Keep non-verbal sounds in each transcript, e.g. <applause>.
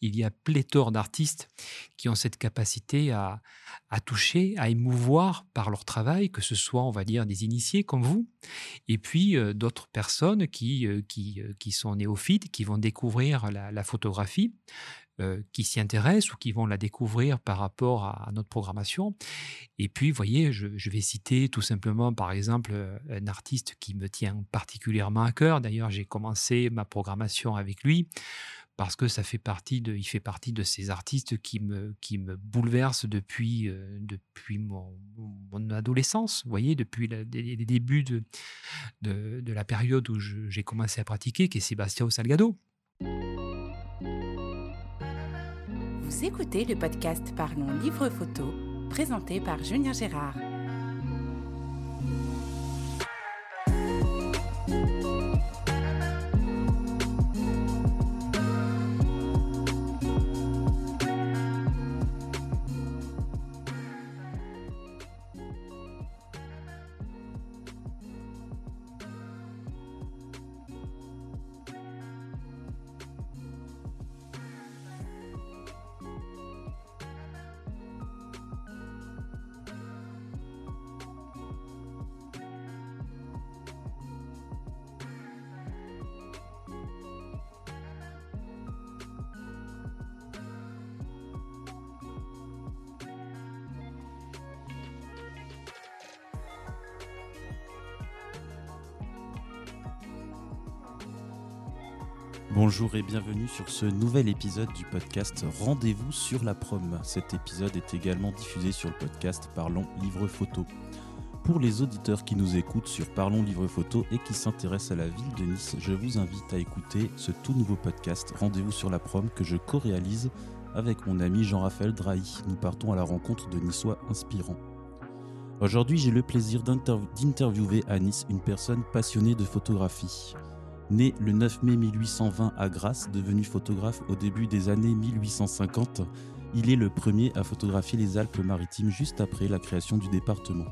il y a pléthore d'artistes qui ont cette capacité à, toucher, à émouvoir par leur travail, que ce soit, on va dire, des initiés comme vous, et puis euh, d'autres personnes qui, euh, euh, qui, sont néophytes, qui vont découvrir la, photographie, qui s'y intéressent ou qui vont la découvrir par rapport à, notre programmation. Et puis, vous voyez, je, vais citer tout simplement, par exemple, un artiste qui me tient particulièrement à cœur. D'ailleurs, j'ai commencé ma programmation avec lui parce que ça fait partie de, il fait partie de ces artistes qui me, qui me bouleversent depuis, euh, depuis mon, adolescence, voyez, depuis les, débuts de, de, de, la période où j'ai commencé à pratiquer, qui est Sébastien Salgado. Vous écoutez le podcast Parlons Livre Photo, présenté par Julien Gérard. Bonjour et bienvenue sur ce nouvel épisode du podcast Rendez-vous sur la prom. Cet épisode est également diffusé sur le podcast Parlons Livre Photo. Pour les auditeurs qui nous écoutent sur Parlons Livre Photo et qui s'intéressent à la ville de Nice, je vous invite à écouter ce tout nouveau podcast Rendez-vous sur la prom que je co-réalise avec mon ami Jean-Raphaël Drahi. Nous partons à la rencontre de Niçois inspirants. Aujourd'hui, j'ai le plaisir d'interviewer à Nice une personne passionnée de photographie. Né le 9 mai 1820 à Grasse, devenu photographe au début des années 1850, il est le premier à photographier les Alpes-Maritimes juste après la création du département.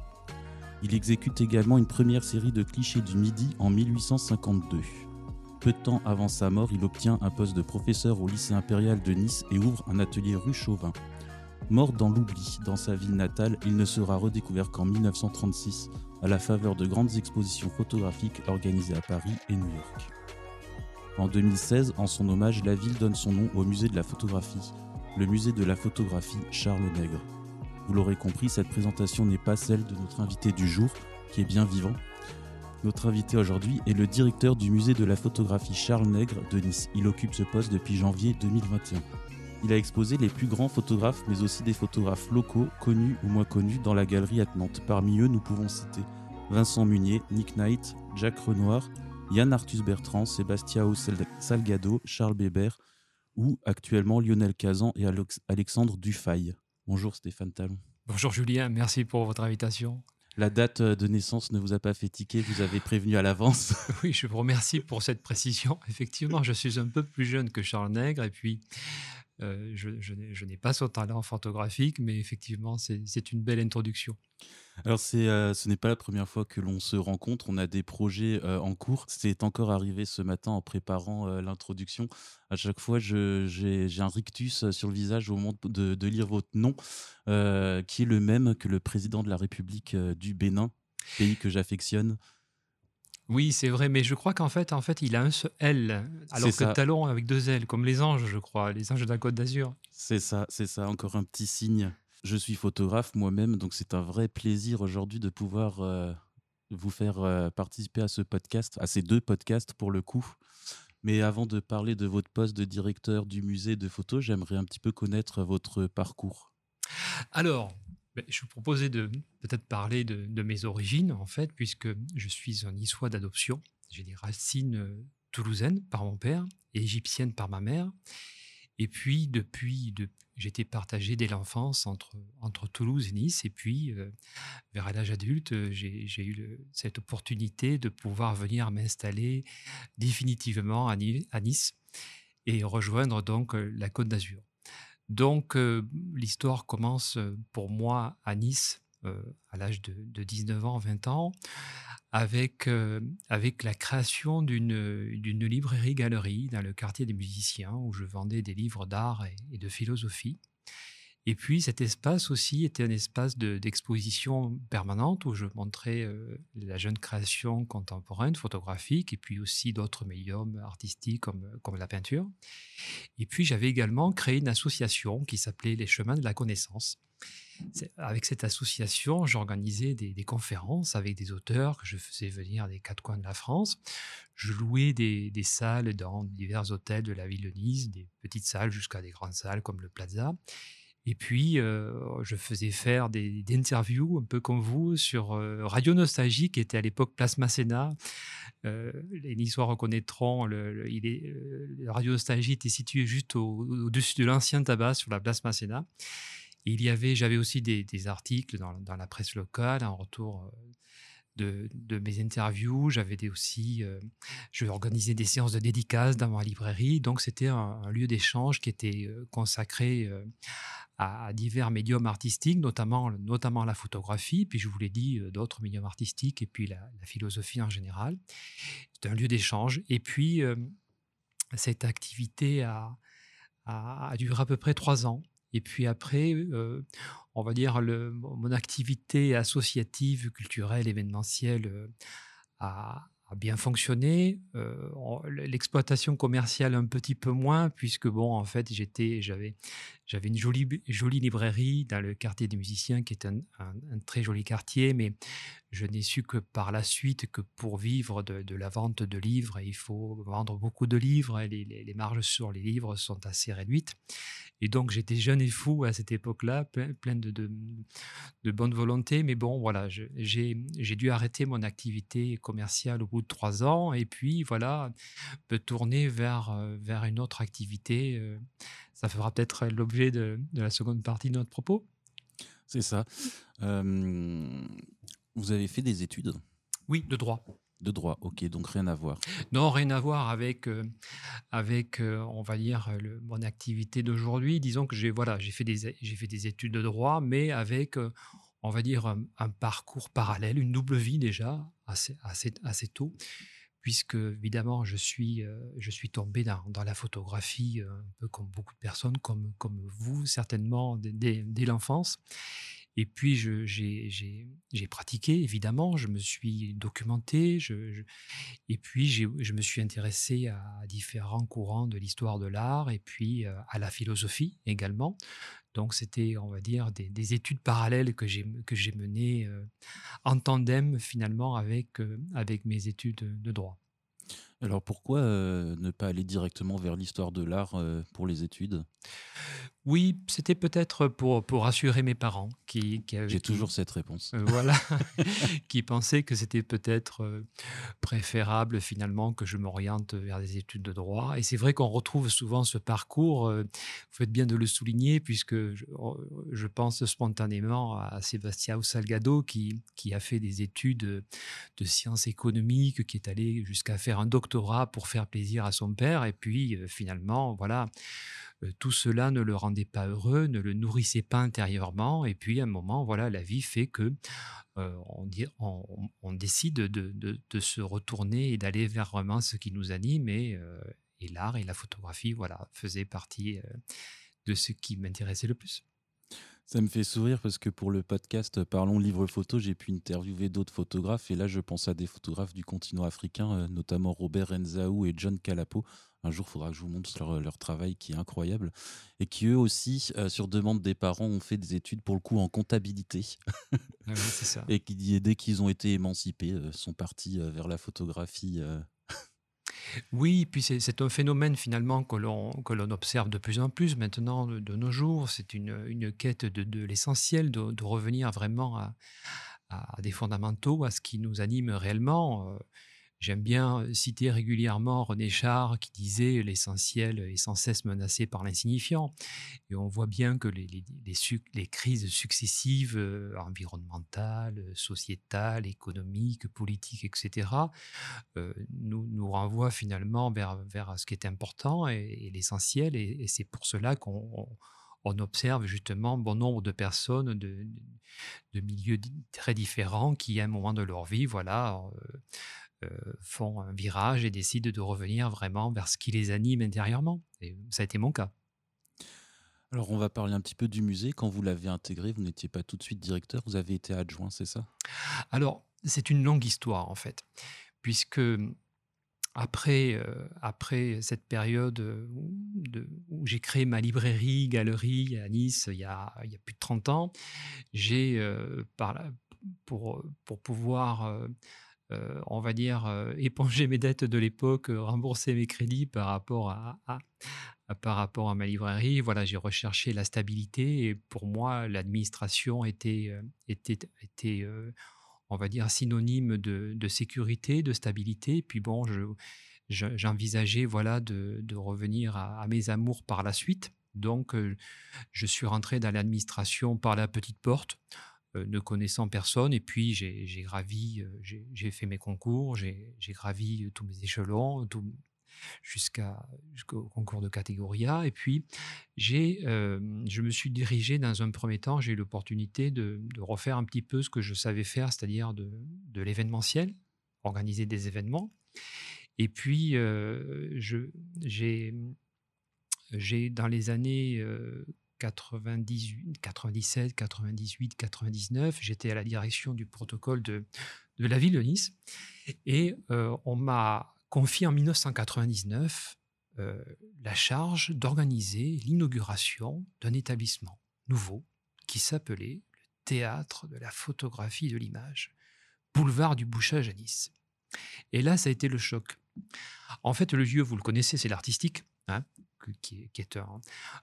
Il exécute également une première série de clichés du Midi en 1852. Peu de temps avant sa mort, il obtient un poste de professeur au lycée impérial de Nice et ouvre un atelier rue Chauvin. Mort dans l'oubli dans sa ville natale, il ne sera redécouvert qu'en 1936 à la faveur de grandes expositions photographiques organisées à Paris et New York. En 2016, en son hommage, la ville donne son nom au musée de la photographie, le musée de la photographie Charles Nègre. Vous l'aurez compris, cette présentation n'est pas celle de notre invité du jour, qui est bien vivant. Notre invité aujourd'hui est le directeur du musée de la photographie Charles Nègre de Nice. Il occupe ce poste depuis janvier 2021. Il a exposé les plus grands photographes, mais aussi des photographes locaux, connus ou moins connus, dans la galerie attenante. Parmi eux, nous pouvons citer Vincent Munier, Nick Knight, Jacques Renoir, Yann Arthus Bertrand, Sébastien Salgado, Charles Bébert ou actuellement Lionel Cazan et Alexandre Dufay. Bonjour Stéphane Talon. Bonjour Julien, merci pour votre invitation. La date de naissance ne vous a pas fait tiquer, vous avez prévenu à l'avance. <laughs> oui, je vous remercie pour cette précision. Effectivement, je suis un peu plus jeune que Charles Nègre et puis euh, je, n'ai pas son talent photographique, mais effectivement, c'est une belle introduction. Alors, euh, ce n'est pas la première fois que l'on se rencontre. On a des projets euh, en cours. C'est encore arrivé ce matin en préparant l'introduction. À chaque fois, j'ai un rictus sur le visage au moment de lire votre nom, qui est le même que le président de la République du Bénin, pays que j'affectionne. Oui, c'est vrai, mais je crois qu'en fait, en fait, il a un seul L, alors que talon avec deux L, comme les anges, je crois, les anges d'un Côte d'Azur. C'est ça, c'est ça, encore un petit signe. Je suis photographe moi-même, donc c'est un vrai plaisir aujourd'hui de pouvoir euh, vous faire euh, participer à ce podcast, à ces deux podcasts pour le coup. Mais avant de parler de votre poste de directeur du musée de photos, j'aimerais un petit peu connaître votre parcours. Alors, je vous proposais de peut-être parler de, mes origines, en fait, puisque je suis un niçois d'adoption. J'ai des racines euh, toulousaines par mon père et égyptiennes par ma mère. Et puis, depuis, j'étais partagé dès l'enfance entre, entre Toulouse et Nice. Et puis, euh, vers l'âge adulte, euh, j'ai eu cette opportunité de pouvoir venir m'installer définitivement à, Nice et rejoindre donc la Côte d'Azur. Donc, l'histoire commence pour moi à Nice à l'âge de, de, 19 ans, 20 ans, avec, avec la création d'une librairie-galerie dans le quartier des musiciens où je vendais des livres d'art et, de philosophie. Et puis cet espace aussi était un espace d'exposition permanente où je montrais la jeune création contemporaine, photographique, et puis aussi d'autres médiums artistiques comme, comme la peinture. Et puis j'avais également créé une association qui s'appelait Les Chemins de la Connaissance. Avec cette association, j'organisais des, des, conférences avec des auteurs que je faisais venir des quatre coins de la France. Je louais des, des salles dans divers hôtels de la ville de Nice, des petites salles jusqu'à des grandes salles comme le Plaza. Et puis, je faisais faire des, interviews, un peu comme vous, sur Radio Nostalgie, qui était à l'époque Place Masséna. les Niçois reconnaîtront, le, Radio Nostalgie était situé juste au-dessus de l'ancien tabac, sur la Place Masséna. il y avait, j'avais aussi des, articles dans, dans, la presse locale en retour de, mes interviews. J'avais aussi, euh, je organisais des séances de dédicaces dans ma librairie. Donc, c'était un, lieu d'échange qui était euh, consacré euh, à, divers médiums artistiques, notamment, notamment la photographie. Puis, je vous l'ai dit, d'autres médiums artistiques et puis la, philosophie en général. C'était un lieu d'échange. Et puis, cette activité a, a, duré à peu près trois ans. Et puis après, on va dire, mon activité associative, culturelle, événementielle a, bien fonctionné. L'exploitation commerciale un petit peu moins, puisque bon, en fait, j'avais, une jolie, jolie librairie dans le quartier des musiciens, qui est un, très joli quartier, mais je n'ai su que par la suite que pour vivre de, la vente de livres, il faut vendre beaucoup de livres, et les, marges sur les livres sont assez réduites. Et donc j'étais jeune et fou à cette époque-là, plein de, bonne volonté, mais bon, voilà, j'ai dû arrêter mon activité commerciale au bout de trois ans, et puis voilà, me tourner vers, euh, vers une autre activité. Euh, ça fera peut-être l'objet de, la seconde partie de notre propos. C'est ça. Vous avez fait des études? Oui, de droit. De droit, ok, donc rien à voir. Non, rien à voir avec, euh, avec euh, on va dire, mon activité d'aujourd'hui. Disons que j'ai voilà, fait, des, fait des études de droit, mais avec, on va dire, un, parcours parallèle, une double vie déjà, assez, assez, assez tôt puisque évidemment je suis, euh, je suis tombé dans, dans, la photographie euh, un peu comme beaucoup de personnes, comme, comme vous certainement dès, dès l'enfance. Et puis j'ai pratiqué, évidemment, je me suis documenté, et puis je me suis intéressé à différents courants de l'histoire de l'art et puis euh, à la philosophie également. Donc c'était, on va dire, des, études parallèles que j'ai menées euh, en tandem finalement euh, avec mes études de droit. Alors pourquoi euh, ne pas aller directement vers l'histoire de l'art pour les études? Oui, c'était peut-être pour, pour rassurer mes parents qui, qui J'ai toujours cette réponse. Euh, voilà, <laughs> qui pensaient que c'était peut-être euh, préférable finalement que je m'oriente vers des études de droit. Et c'est vrai qu'on retrouve souvent ce parcours, euh, vous faites bien de le souligner, puisque je, oh, je pense spontanément à Sébastien Salgado qui, qui a fait des études de sciences économiques, qui est allé jusqu'à faire un doctorat pour faire plaisir à son père. Et puis finalement, voilà tout cela ne le rendait pas heureux, ne le nourrissait pas intérieurement. Et puis, à un moment, voilà, la vie fait que on, décide de, se retourner et d'aller vers vraiment ce qui nous anime. Et, et l'art et la photographie, voilà, faisaient partie de ce qui m'intéressait le plus. Ça me fait sourire parce que pour le podcast Parlons livre photo, j'ai pu interviewer d'autres photographes et là je pense à des photographes du continent africain, notamment Robert Renzaou et John Calapo. Un jour, il faudra que je vous montre leur, travail qui est incroyable. Et qui, eux aussi, euh, sur demande des parents, ont fait des études, pour le coup, en comptabilité. Ah ça. <laughs> Et qui, dès qu'ils ont été émancipés, euh, sont partis euh, vers la photographie. Oui, puis c'est un phénomène finalement que l'on observe de plus en plus maintenant de, nos jours. C'est une, quête de, l'essentiel, de, revenir vraiment à, des fondamentaux, à ce qui nous anime réellement. J'aime bien citer régulièrement René Char qui disait l'essentiel est sans cesse menacé par l'insignifiant. Et on voit bien que les, crises successives, environnementales, sociétales, économiques, politiques, etc., nous, nous renvoient finalement vers, ce qui est important et, l'essentiel. Et, c'est pour cela qu'on on observe justement bon nombre de personnes de, de milieux très différents qui, à un moment de leur vie, voilà, euh, euh, font un virage et décident de revenir vraiment vers ce qui les anime intérieurement. Et ça a été mon cas. Alors, on va parler un petit peu du musée. Quand vous l'avez intégré, vous n'étiez pas tout de suite directeur, vous avez été adjoint, c'est ça? Alors, c'est une longue histoire, en fait, puisque après, euh, après cette période euh, où, j'ai créé ma librairie, galerie à Nice il y a, il y a plus de 30 ans, j'ai, euh, pour, pour pouvoir, on va dire, éponger mes dettes de l'époque, rembourser mes crédits par rapport à, par rapport à ma librairie, voilà, j'ai recherché la stabilité et pour moi, l'administration était, était, était on va dire, synonyme de, sécurité, de stabilité. Puis bon, j'envisageais voilà, de, revenir à, mes amours par la suite. Donc, euh, je suis rentré dans l'administration par la petite porte, euh, ne connaissant personne. Et puis, j'ai gravi, euh, j'ai fait mes concours, j'ai gravi tous mes échelons, tout, jusqu'au concours de catégorie A. Et puis, j'ai, euh, je me suis dirigé dans un premier temps, j'ai eu l'opportunité de, refaire un petit peu ce que je savais faire, c'est-à-dire de, de l'événementiel, organiser des événements. Et puis, euh, j'ai, dans les années 98, 97, 98, 99, j'étais à la direction du protocole de, la ville de Nice. Et euh, on m'a confie en 1999 euh, la charge d'organiser l'inauguration d'un établissement nouveau qui s'appelait le Théâtre de la photographie de l'image, boulevard du Bouchage à Nice. Et là, ça a été le choc. En fait, le lieu, vous le connaissez, c'est l'artistique. Hein qui est,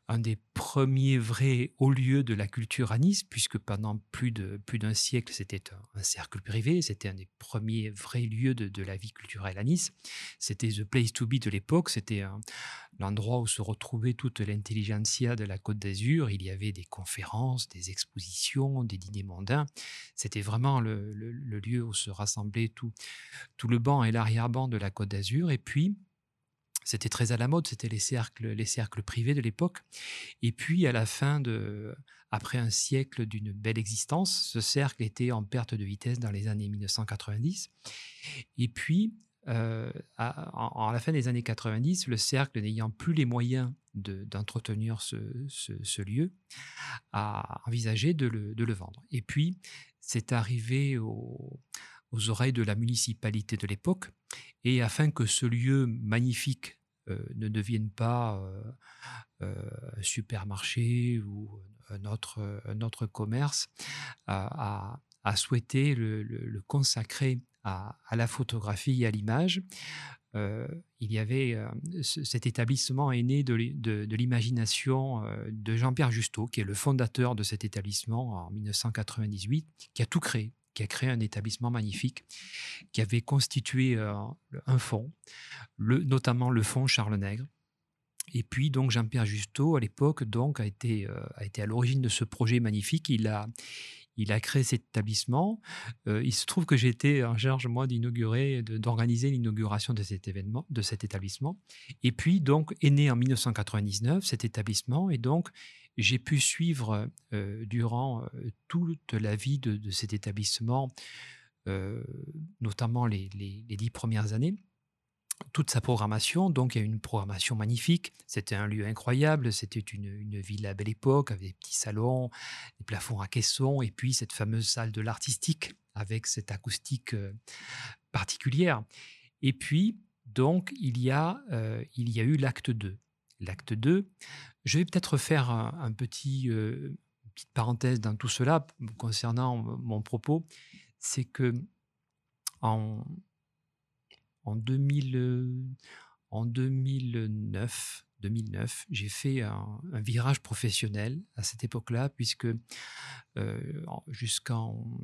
un, des premiers vrais hauts lieux de la culture à Nice, puisque pendant plus d'un plus siècle, c'était un, cercle privé, c'était un des premiers vrais lieux de, la vie culturelle à Nice. C'était the place to be de l'époque, c'était l'endroit où se retrouvait toute l'intelligentsia de la Côte d'Azur. Il y avait des conférences, des expositions, des dîners mondains. C'était vraiment le, lieu où se rassemblait tout, tout le banc et l'arrière-banc de la Côte d'Azur. Et puis, c'était très à la mode, c'était les cercles, les cercles privés de l'époque. Et puis, à la fin de, après un siècle d'une belle existence, ce cercle était en perte de vitesse dans les années 1990. Et puis, euh, à, la fin des années 90, le cercle n'ayant plus les moyens d'entretenir ce, lieu, a envisagé de le, vendre. Et puis, c'est arrivé aux oreilles de la municipalité de l'époque et afin que ce lieu magnifique euh, ne devienne pas euh, euh, un supermarché ou un autre, commerce, a, souhaité le, consacrer à, la photographie et à l'image. il y avait cet établissement est né de, de l'imagination de Jean-Pierre Justeau, qui est le fondateur de cet établissement en 1998, qui a tout créé qui a créé un établissement magnifique, qui avait constitué euh, un fonds, notamment le fonds Charles Nègre. Et puis donc Jean-Pierre Justeau, à l'époque, donc a été, euh, a été à l'origine de ce projet magnifique. Il a, il a créé cet établissement. Euh, il se trouve que j'étais en charge, moi, d'inaugurer, d'organiser l'inauguration de cet événement, de cet établissement. Et puis, donc, est né en 1999 cet établissement. Et donc, j'ai pu suivre euh, durant euh, toute la vie de, cet établissement, euh, notamment les, dix premières années, toute sa programmation. Donc, il y a une programmation magnifique. C'était un lieu incroyable. C'était une, une, ville à belle époque, avec des petits salons, des plafonds à caissons, et puis cette fameuse salle de l'artistique avec cette acoustique particulière. Et puis, donc, il y a, il y a eu l'acte 2 l'acte 2. Je vais peut-être faire un, petit, euh, petite parenthèse dans tout cela concernant mon propos. C'est que en, en, 2000, en 2009, 2009, j'ai fait un, virage professionnel à cette époque-là, puisque euh,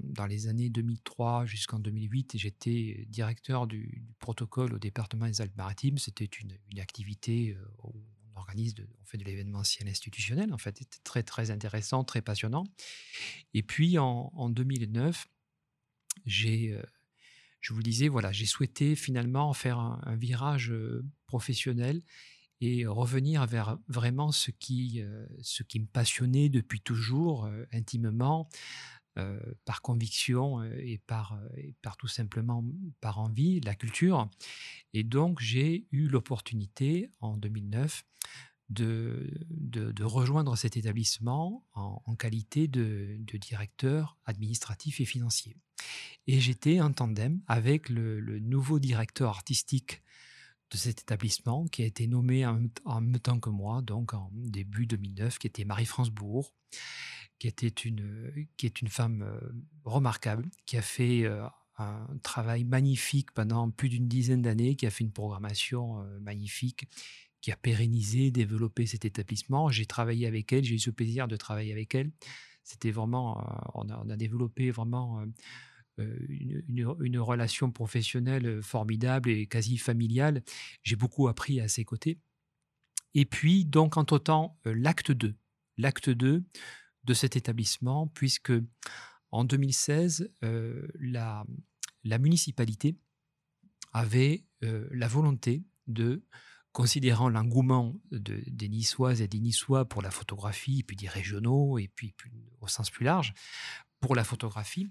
dans les années 2003 jusqu'en 2008, j'étais directeur du, protocole au département des Alpes-Maritimes. C'était une, activité euh, organise, de, on fait de l'événementiel institutionnel, en fait, c'était très, très intéressant, très passionnant. Et puis, en, 2009, j'ai, euh, je vous disais, voilà, j'ai souhaité finalement faire un, virage euh, professionnel et revenir vers vraiment ce qui, ce qui me passionnait depuis toujours, intimement, par conviction et par, et par tout simplement par envie, la culture. Et donc, j'ai eu l'opportunité en 2009 de, rejoindre cet établissement en, qualité de, directeur administratif et financier. Et j'étais en tandem avec le, nouveau directeur artistique de cet établissement qui a été nommé en, même temps que moi, donc en début 2009, qui était Marie-France Bourg, qui, était une, qui est une femme euh, remarquable, qui a fait euh, un travail magnifique pendant plus d'une dizaine d'années, qui a fait une programmation euh, magnifique qui a pérennisé, développé cet établissement. J'ai travaillé avec elle, j'ai eu ce plaisir de travailler avec elle. C'était vraiment, euh, on, a, développé vraiment euh, euh, une, une, relation professionnelle formidable et quasi familiale. J'ai beaucoup appris à ses côtés. Et puis, donc, entre-temps, l'acte 2, l'acte 2 de cet établissement, puisque en 2016, la, la municipalité avait la volonté de considérant l'engouement de, des Niçoises et des Niçois pour la photographie, puis des régionaux, et puis, au sens plus large, pour la photographie,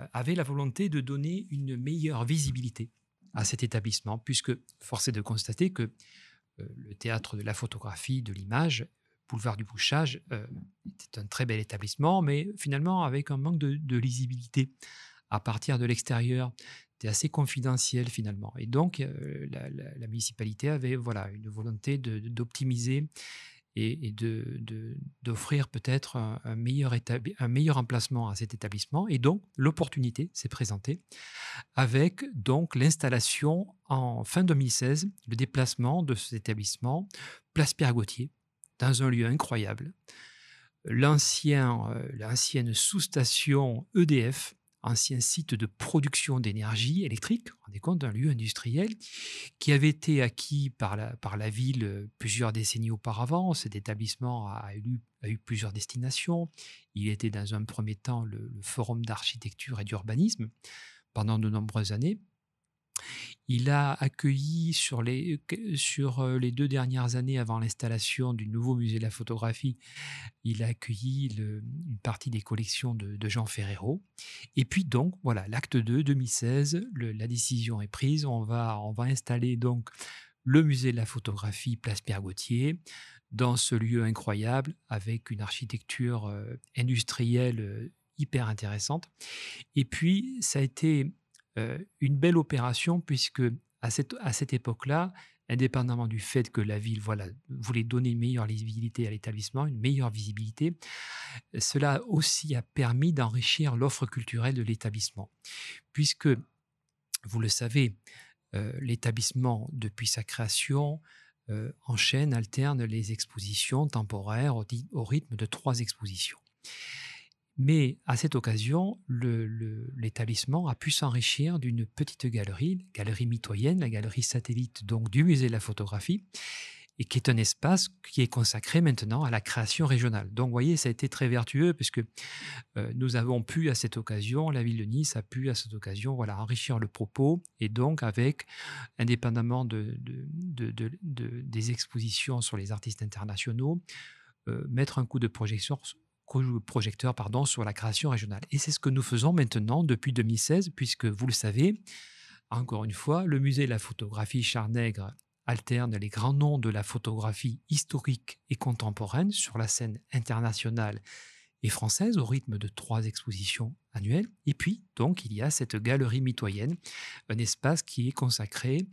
euh, avait la volonté de donner une meilleure visibilité à cet établissement, puisque force est de constater que euh, le théâtre de la photographie, de l'image, Boulevard du Bouchage, euh, un très bel établissement, mais finalement avec un manque de, lisibilité à partir de l'extérieur assez confidentiel finalement. Et donc, euh, la, municipalité avait voilà, une volonté d'optimiser et, d'offrir peut-être un, meilleur un meilleur emplacement à cet établissement. Et donc, l'opportunité s'est présentée avec donc l'installation en fin 2016, le déplacement de cet établissement, Place Pierre-Gauthier, dans un lieu incroyable. Euh, l'ancienne sous-station EDF ancien site de production d'énergie électrique, on rendez compte d'un lieu industriel qui avait été acquis par la, ville euh, plusieurs décennies auparavant. Cet établissement a eu plusieurs destinations. Il était dans un premier temps le forum d'architecture et d'urbanisme pendant de nombreuses années. Il a accueilli sur les, sur euh, les deux dernières années avant l'installation du nouveau musée de la photographie, il a accueilli une partie des collections de, Jean Ferrero. Et puis donc, voilà, l'acte 2, 2016, la décision est prise. On va, on va installer donc le musée de la photographie Place Pierre Gauthier dans ce lieu incroyable avec une architecture euh, industrielle euh, hyper intéressante. Et puis, ça a été une belle opération puisque à cette, à cette époque-là, indépendamment du fait que la ville voilà, voulait donner une meilleure visibilité à l'établissement, une meilleure visibilité, cela aussi a permis d'enrichir l'offre culturelle de l'établissement. Puisque, vous le savez, euh, l'établissement, depuis sa création, euh, enchaîne, alterne les expositions temporaires au rythme de trois expositions. Mais à cette occasion, l'établissement a pu s'enrichir d'une petite galerie, galerie mitoyenne, la galerie satellite donc du musée de la photographie, et qui est un espace qui est consacré maintenant à la création régionale. Donc, vous voyez, ça a été très vertueux puisque euh, nous avons pu à cette occasion, la ville de Nice a pu à cette occasion, voilà, enrichir le propos et donc avec, indépendamment de, des expositions sur les artistes internationaux, euh, mettre un coup de projection projecteur pardon, sur la création régionale. Et c'est ce que nous faisons maintenant depuis 2016, puisque vous le savez, encore une fois, le musée de la photographie Charnègre alterne les grands noms de la photographie historique et contemporaine sur la scène internationale et française au rythme de trois expositions annuelles. Et puis, donc, il y a cette galerie mitoyenne, un espace qui est consacré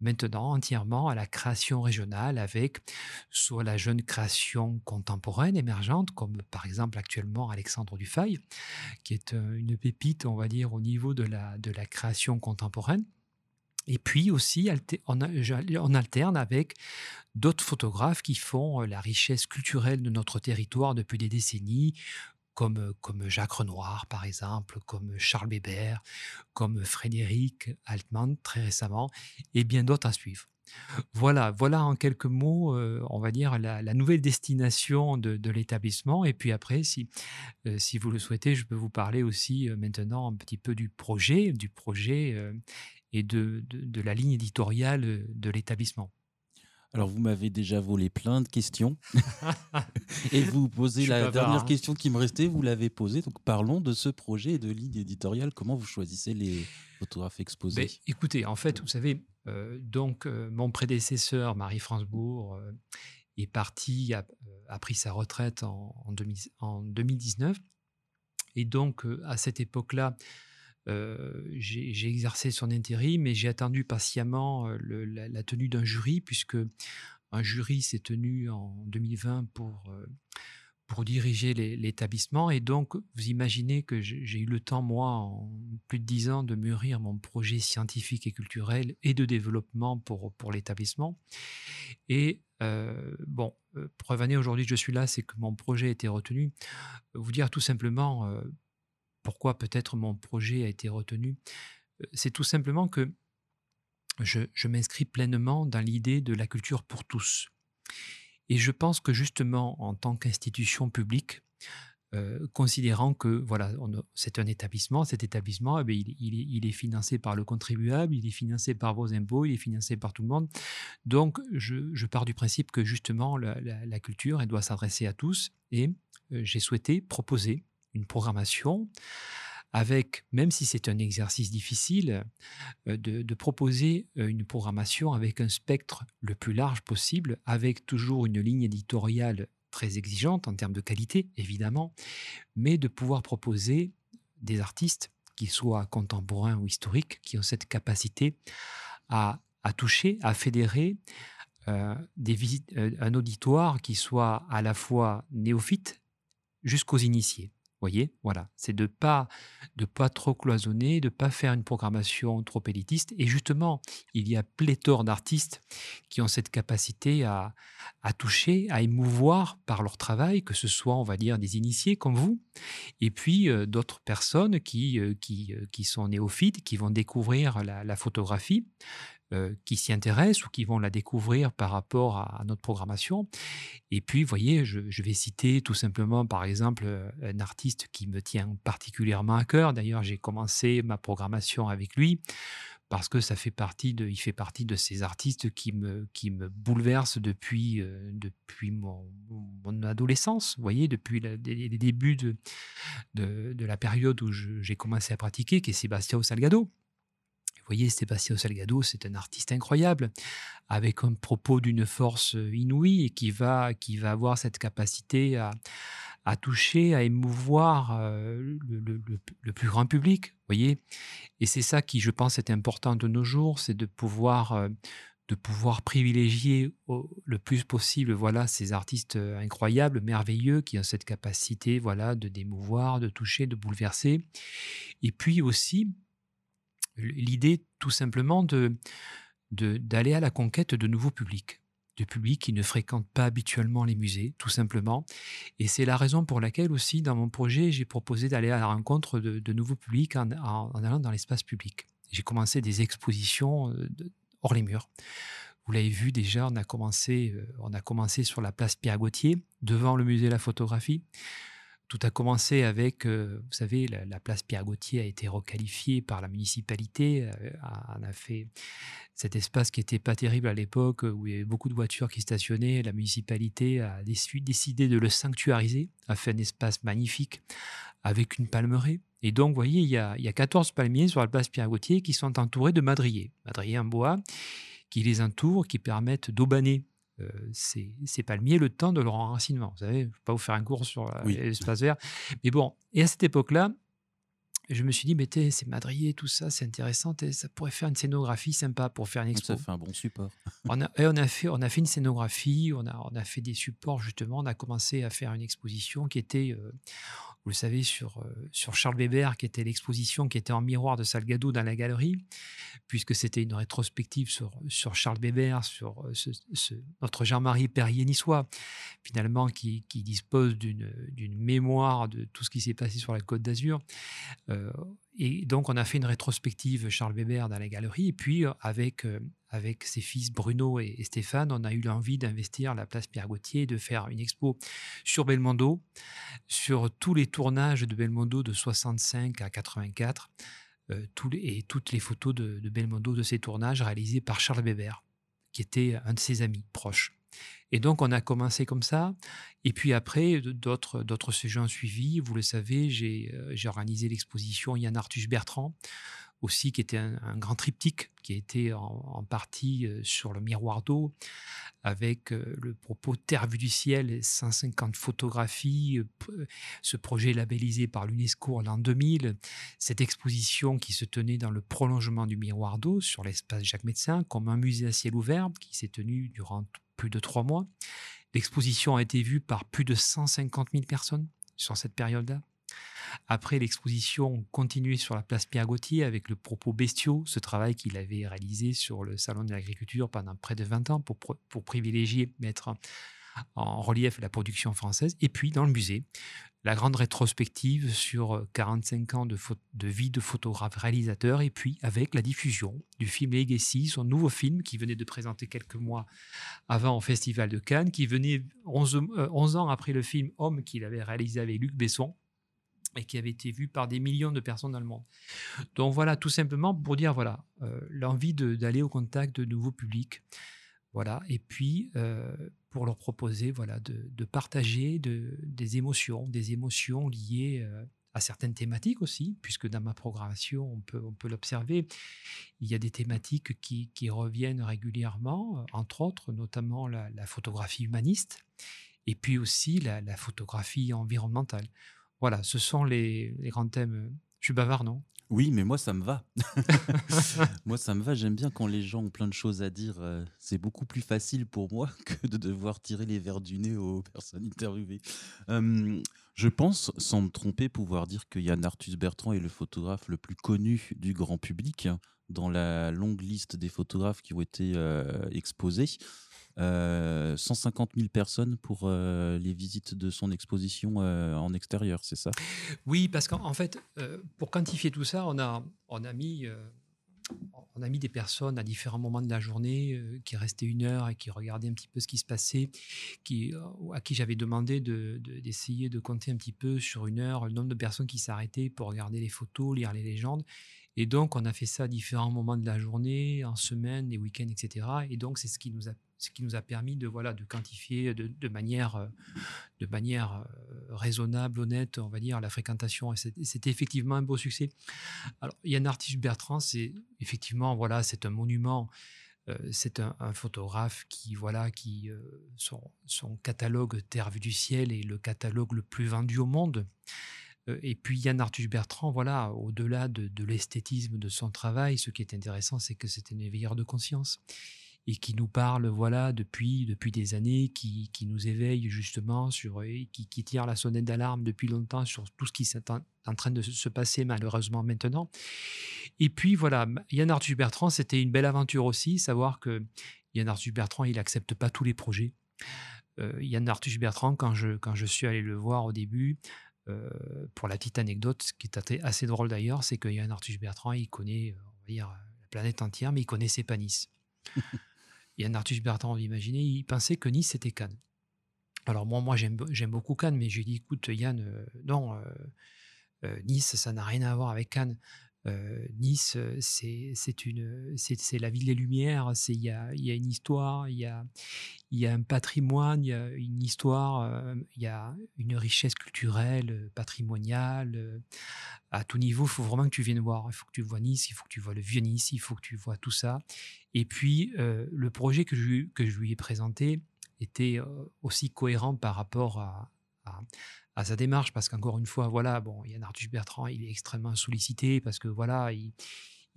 maintenant entièrement à la création régionale avec soit la jeune création contemporaine émergente, comme par exemple actuellement Alexandre Dufay, qui est euh, une pépite, on va dire, au niveau de la, de la création contemporaine. Et puis aussi, on, alterne avec d'autres photographes qui font euh, la richesse culturelle de notre territoire depuis des décennies, comme, comme Jacques Renoir, par exemple, comme Charles Bébert, comme Frédéric Altman, très récemment, et bien d'autres à suivre. Voilà, voilà en quelques mots, on va dire, la, nouvelle destination de, l'établissement. Et puis après, si, si vous le souhaitez, je peux vous parler aussi maintenant un petit peu du projet, du projet et de, de, la ligne éditoriale de l'établissement. Alors, vous m'avez déjà volé plein de questions. <laughs> et vous posez la dernière hein. question qui me restait, vous l'avez posée. Donc, parlons de ce projet et de ligne éditoriale. Comment vous choisissez les photographes exposés? Ben, écoutez, en fait, vous savez, euh, donc euh, mon prédécesseur, Marie-France Bourg, euh, est parti, a, euh, a pris sa retraite en, en 2000 en 2019. Et donc, à cette époque-là, j'ai j'ai exercé son intérim, mais j'ai attendu patiemment euh, la, tenue d'un jury, puisque un jury s'est tenu en 2020 pour, euh, pour diriger l'établissement. Et donc, vous imaginez que j'ai eu le temps, moi, en plus de dix ans, de mûrir mon projet scientifique et culturel et de développement pour, l'établissement. Et euh, bon, euh, preuve année, aujourd'hui, je suis là, c'est que mon projet a été retenu. Vous dire tout simplement euh, pourquoi peut-être mon projet a été retenu. Euh, C'est tout simplement que je, m'inscris pleinement dans l'idée de la culture pour tous. Et je pense que justement, en tant qu'institution publique, euh, considérant que voilà, c'est un établissement, cet établissement, eh il, est, financé par le contribuable, il est financé par vos impôts, il est financé par tout le monde. Donc, je, pars du principe que justement, la culture, elle doit s'adresser à tous. Et euh, j'ai souhaité proposer une programmation avec, même si c'est un exercice difficile, euh, de, proposer euh, une programmation avec un spectre le plus large possible, avec toujours une ligne éditoriale très exigeante en termes de qualité, évidemment, mais de pouvoir proposer des artistes, qu'ils soient contemporains ou historiques, qui ont cette capacité à, toucher, à fédérer euh, un auditoire qui soit à la fois néophyte jusqu'aux initiés. Voyez, voilà, c'est de pas de pas trop cloisonner, de pas faire une programmation trop élitiste. Et justement, il y a pléthore d'artistes qui ont cette capacité à, à toucher, à émouvoir par leur travail, que ce soit, on va dire, des initiés comme vous, et puis euh, d'autres personnes qui, euh, qui, euh, qui sont néophytes, qui vont découvrir la, photographie, qui s'y intéressent ou qui vont la découvrir par rapport à, notre programmation. Et puis, vous voyez, je, vais citer tout simplement, par exemple, euh, un artiste qui me tient particulièrement à cœur. D'ailleurs, j'ai commencé ma programmation avec lui parce que ça fait partie de, il fait partie de ces artistes qui me, qui me bouleversent depuis, euh, depuis mon, adolescence, vous voyez, depuis les, débuts de, de, de la période où j'ai commencé à pratiquer, qui est Sébastien Salgado. Voyez, Sébastien Salgado, c'est un artiste incroyable, avec un propos d'une force inouïe et qui va, qui va avoir cette capacité à, toucher, à émouvoir euh, le, plus grand public. Voyez, et c'est ça qui, je pense, est important de nos jours, c'est de pouvoir, euh, de pouvoir privilégier le plus possible, voilà, ces artistes euh, incroyables, merveilleux, qui ont cette capacité, voilà, de d'émouvoir, de toucher, de bouleverser. Et puis aussi, l'idée tout simplement de d'aller à la conquête de nouveaux publics, de publics qui ne fréquentent pas habituellement les musées, tout simplement. Et c'est la raison pour laquelle aussi, dans mon projet, j'ai proposé d'aller à la rencontre de, nouveaux publics en, allant dans l'espace public. J'ai commencé des expositions euh, hors les murs. Vous l'avez vu déjà, on a commencé, euh, on a commencé sur la place Pierre Gauthier, devant le musée de la photographie. Tout a commencé avec, euh, vous savez, la, la place Pierre Gauthier a été requalifiée par la municipalité. euh, on a fait cet espace qui n'était pas terrible à l'époque, où il y avait beaucoup de voitures qui stationnaient. La municipalité a décidé de le sanctuariser, a fait un espace magnifique avec une palmeraie. Et donc, vous voyez, il y a, il y a 14 palmiers sur la place Pierre Gauthier qui sont entourés de madriers. Madriers en bois qui les entourent, qui permettent d'aubaner euh, ces, ces palmiers le temps de leur enracinement. Vous savez, je ne vais pas vous faire un cours sur euh, Oui. l'espace vert. Mais bon, et à cette époque-là, je me suis dit, mais t'es- ces madriers, tout ça, c'est intéressant, ça pourrait faire une scénographie sympa pour faire une expo. Ça fait un bon support. <laughs> On a, et on, a fait, on a fait une scénographie, on a, on a fait des supports justement, on a commencé à faire une exposition qui était, euh, vous le savez, sur, euh, sur Charles Weber, qui était l'exposition qui était en miroir de Salgado dans la galerie, puisque c'était une rétrospective sur, sur Charles Weber, sur euh, notre Jean-Marie Perrier niçois, finalement, qui, qui dispose d'une mémoire de tout ce qui s'est passé sur la Côte d'Azur. Euh, et donc, on a fait une rétrospective Charles Weber dans la galerie. Et puis, euh, avec, euh, avec ses fils Bruno et, Stéphane, on a eu l'envie d'investir la place Pierre Gauthier et de faire une expo sur Belmondo, sur tous les tournages de Belmondo de 65 à 84, euh, et toutes les photos de, de Belmondo de ces tournages réalisés par Charles Weber qui était un de ses amis proches. Et donc, on a commencé comme ça. Et puis après, d'autres, d'autres sujets ont suivi. Vous le savez, j'ai, j'ai organisé l'exposition Yann Arthus Bertrand, aussi qui était un, grand triptyque, qui a été en, partie sur le miroir d'eau, avec le propos Terre vue du ciel, 150 photographies. Ce projet labellisé par l'UNESCO en l'an 2000. Cette exposition qui se tenait dans le prolongement du miroir d'eau sur l'espace Jacques Médecin, comme un musée à ciel ouvert qui s'est tenu durant plus de trois mois. L'exposition a été vue par plus de 150 000 personnes sur cette période-là. Après l'exposition, continuait sur la place Pierre Gauthier avec le propos bestiaux, ce travail qu'il avait réalisé sur le Salon de l'agriculture pendant près de 20 ans pour, pour privilégier, mettre en relief la production française. Et puis dans le musée, la grande rétrospective sur 45 ans de, vie de photographe réalisateur, et puis avec la diffusion du film Legacy, son nouveau film qui venait de présenter quelques mois avant au Festival de Cannes, qui venait 11, 11 ans après le film Homme qu'il avait réalisé avec Luc Besson et qui avait été vu par des millions de personnes dans le monde. Donc voilà, tout simplement pour dire voilà euh, l'envie d'aller au contact de nouveaux publics, voilà, et puis euh, pour leur proposer voilà de, partager de, des émotions, des émotions liées euh, à certaines thématiques aussi, puisque dans ma programmation on peut on peut l'observer, il y a des thématiques qui, qui reviennent régulièrement, entre autres notamment la, photographie humaniste, et puis aussi la, la photographie environnementale. Voilà, ce sont les, grands thèmes. Bavard, non? Oui, mais moi, ça me va. <laughs> moi, ça me va. J'aime bien quand les gens ont plein de choses à dire. Euh, c'est beaucoup plus facile pour moi <laughs> que de devoir tirer les verres du nez aux personnes interviewées. je pense, sans me tromper, pouvoir dire que Yann Arthus Bertrand est le photographe le plus connu du grand public hein, dans la longue liste des photographes qui ont été euh, exposés. 150 euh, 000 personnes pour euh, les visites de son exposition euh, en extérieur, c'est ça? Oui, parce qu'en fait, pour quantifier tout ça, on a, on a mis on a mis des personnes à différents moments de la journée qui restaient une heure et qui regardaient un petit peu ce qui se passait, qui, à qui j'avais demandé d'essayer de, de, compter un petit peu sur une heure le nombre de personnes qui s'arrêtaient pour regarder les photos, lire les légendes. Et donc, on a fait ça à différents moments de la journée, en semaine, les week-ends, etc. Et donc, c'est ce qui nous a ce qui nous a permis de, voilà, de quantifier de, manière, euh, de manière euh, raisonnable, honnête, on va dire, la fréquentation. Et c'était effectivement un beau succès. Alors, Yann Arthus Bertrand, c'est effectivement, voilà, c'est un monument. Euh, c'est un, photographe qui, voilà, qui son, son, catalogue Terre vue du ciel est le catalogue le plus vendu au monde. et puis Yann Arthus Bertrand, voilà, au-delà de, de l'esthétisme de son travail, ce qui est intéressant, c'est que c'est un éveilleur de conscience et qui nous parle voilà depuis depuis des années, qui, qui nous éveille justement sur qui, qui tire la sonnette d'alarme depuis longtemps sur tout ce qui est en, train de se passer malheureusement maintenant. Et puis voilà, Yann Arthus Bertrand, c'était une belle aventure aussi, savoir que Yann Arthus Bertrand, il accepte pas tous les projets. Euh, Yann Arthus Bertrand, quand je quand je suis allé le voir au début. Euh, pour la petite anecdote, ce qui est assez drôle d'ailleurs, c'est que Yann Arthus Bertrand, il connaît, on va dire, la planète entière, mais il connaissait pas Nice. <laughs> Yann Arthus Bertrand, imaginez, il pensait que Nice c'était Cannes. Alors moi, moi j'aime beaucoup Cannes, mais j'ai dit, écoute Yann, euh, non, euh, euh, Nice, ça n'a rien à voir avec Cannes. Nice, c'est une, c'est la ville des Lumières. C'est il y a, y a, une histoire, il y a, y a un patrimoine, il y a une histoire, il y a une richesse culturelle, patrimoniale. à tout niveau, il faut vraiment que tu viennes voir. Il faut que tu vois Nice, il faut que tu vois le vieux Nice, il faut que tu vois tout ça. Et puis, euh, le projet que je, que je lui ai présenté était euh, aussi cohérent par rapport à, à, sa démarche, parce qu'encore une fois, voilà, bon, Yann Arthus Bertrand, il est extrêmement sollicité parce que voilà, il,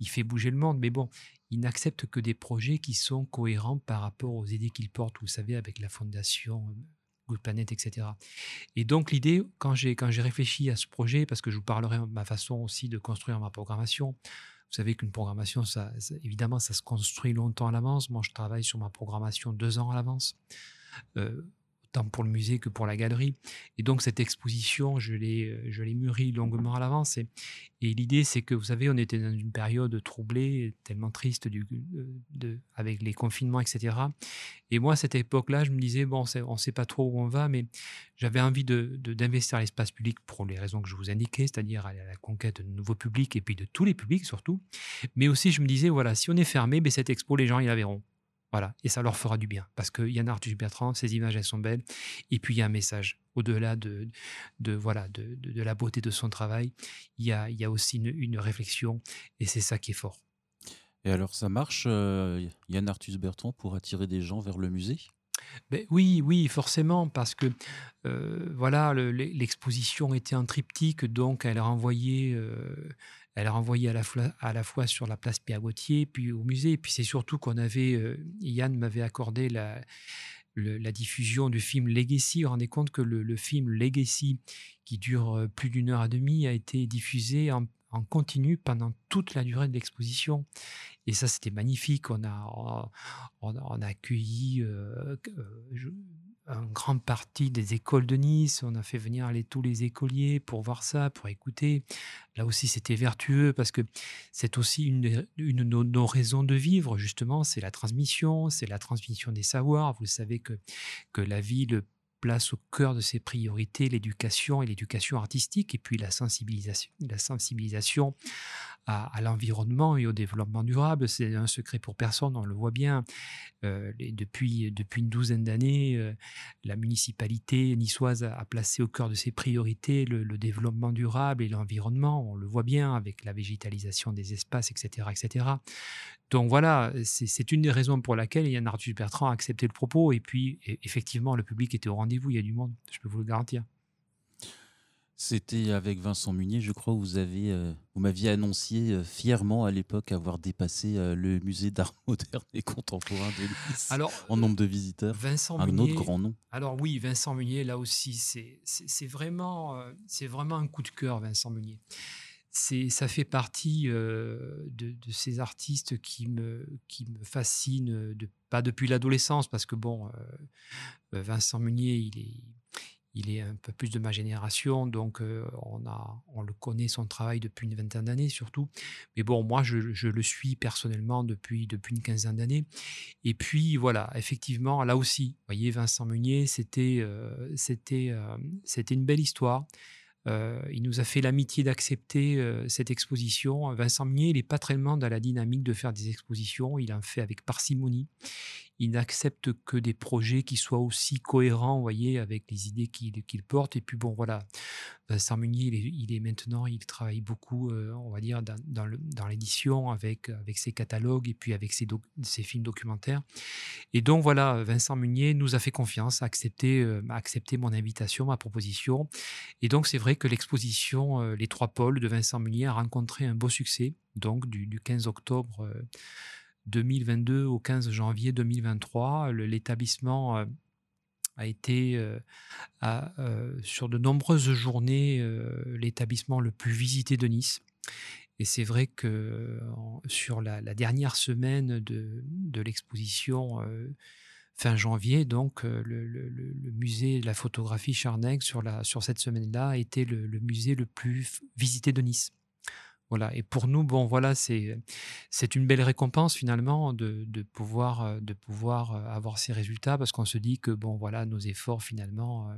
fait bouger le monde, mais bon, il n'accepte que des projets qui sont cohérents par rapport aux idées qu'il porte, vous savez, avec la fondation euh, Good Planet, etc. Et donc l'idée, quand j'ai quand j'ai réfléchi à ce projet, parce que je vous parlerai de ma façon aussi de construire ma programmation, vous savez qu'une programmation, ça, évidemment, ça se construit longtemps à l'avance. Moi, je travaille sur ma programmation deux ans à l'avance. Euh, tant pour le musée que pour la galerie. Et donc cette exposition, je l'ai, euh, mûrie longuement à l'avance. Et, l'idée, c'est que, vous savez, on était dans une période troublée, tellement triste du, euh, avec les confinements, etc. Et moi, à cette époque-là, je me disais, bon, on ne sait pas trop où on va, mais j'avais envie d'investir l'espace public pour les raisons que je vous indiquais, c'est-à-dire à la conquête de nouveaux publics et puis de tous les publics surtout. Mais aussi, je me disais, voilà, si on est fermé, ben, cette expo, les gens, ils la verront. Voilà, et ça leur fera du bien. Parce que Yann Arthus Bertrand, ces images, elles sont belles. Et puis, il y a un message. Au-delà de, de, voilà, de, de, la beauté de son travail, il y a, il y a aussi une, une réflexion. Et c'est ça qui est fort. Et alors, ça marche, euh, Yann Arthus Bertrand, pour attirer des gens vers le musée? Ben oui, oui, forcément, parce que euh, voilà, l'exposition était en triptyque, donc elle renvoyait, euh, elle la, fois, à la fois sur la place Pierre Gauthier, puis au musée. Et puis c'est surtout qu'on avait, euh, Yann m'avait accordé la, diffusion du film Legacy. Vous vous rendez compte que le, film Legacy, qui dure plus d'une heure et demie, a été diffusé en, continu pendant toute la durée de l'exposition. Et ça, c'était magnifique. On a, on, a accueilli euh, euh une grande partie des écoles de Nice. On a fait venir aller tous les écoliers pour voir ça, pour écouter. Là aussi, c'était vertueux parce que c'est aussi une, une de nos, raisons de vivre, justement. C'est la transmission, c'est la transmission des savoirs. Vous savez que, que la ville place au cœur de ses priorités l'éducation et l'éducation artistique, et puis la sensibilisation, la sensibilisation à, l'environnement et au développement durable. C'est un secret pour personne, on le voit bien. Euh, depuis, depuis une douzaine d'années, euh, la municipalité niçoise a, placé au cœur de ses priorités le, développement durable et l'environnement. On le voit bien avec la végétalisation des espaces, etc. etc. Donc voilà, c'est une des raisons pour laquelle Yann Arthus Bertrand a accepté le propos. Et puis, e, effectivement, le public était au rendez-vous, il y a du monde, je peux vous le garantir. C'était avec Vincent Munier, je crois, vous avez, euh, vous m'aviez annoncé euh, fièrement à l'époque avoir dépassé euh, le musée d'art <laughs> moderne et contemporain de Nice alors, en nombre de visiteurs. Vincent un autre grand nom. Alors oui, Vincent Munier, là aussi, c'est vraiment, c'est vraiment un coup de cœur, Vincent Munier. Ça fait partie de, de, ces artistes qui me, qui me fascinent, de, pas depuis l'adolescence, parce que bon, Vincent Munier, il est il est un peu plus de ma génération, donc euh, on, le connaît son travail depuis une vingtaine d'années surtout. Mais bon, moi, je, le suis personnellement depuis, une quinzaine d'années. Et puis, voilà, effectivement, là aussi, vous voyez, Vincent Meunier, c'était euh, euh, c'était une belle histoire. il nous a fait l'amitié d'accepter cette exposition. Vincent Meunier, il n'est pas très dans la dynamique de faire des expositions. Il en fait avec parcimonie il n'accepte que des projets qui soient aussi cohérents, vous voyez, avec les idées qu'il porte. Et puis bon, voilà, Vincent Munier, il est, maintenant, il travaille beaucoup, euh, on va dire, dans, l'édition avec, ses catalogues et puis avec ses, films documentaires. Et donc voilà, Vincent Munier nous a fait confiance, a accepté, euh, mon invitation, ma proposition. Et donc c'est vrai que l'exposition euh, Les Trois Pôles de Vincent Munier a rencontré un beau succès, donc du 15 octobre 2022 au 15 janvier 2023. L'établissement euh, a été euh, euh, sur de nombreuses journées l'établissement le plus visité de Nice. Et c'est vrai que sur la, dernière semaine de, de l'exposition fin janvier, donc le, musée de la photographie Charnec sur, la, sur cette semaine-là a été le, musée le plus visité de Nice. Voilà. Et pour nous, bon, voilà, c'est une belle récompense finalement de, de pouvoir euh, de pouvoir euh, avoir ces résultats parce qu'on se dit que bon, voilà, nos efforts finalement, euh,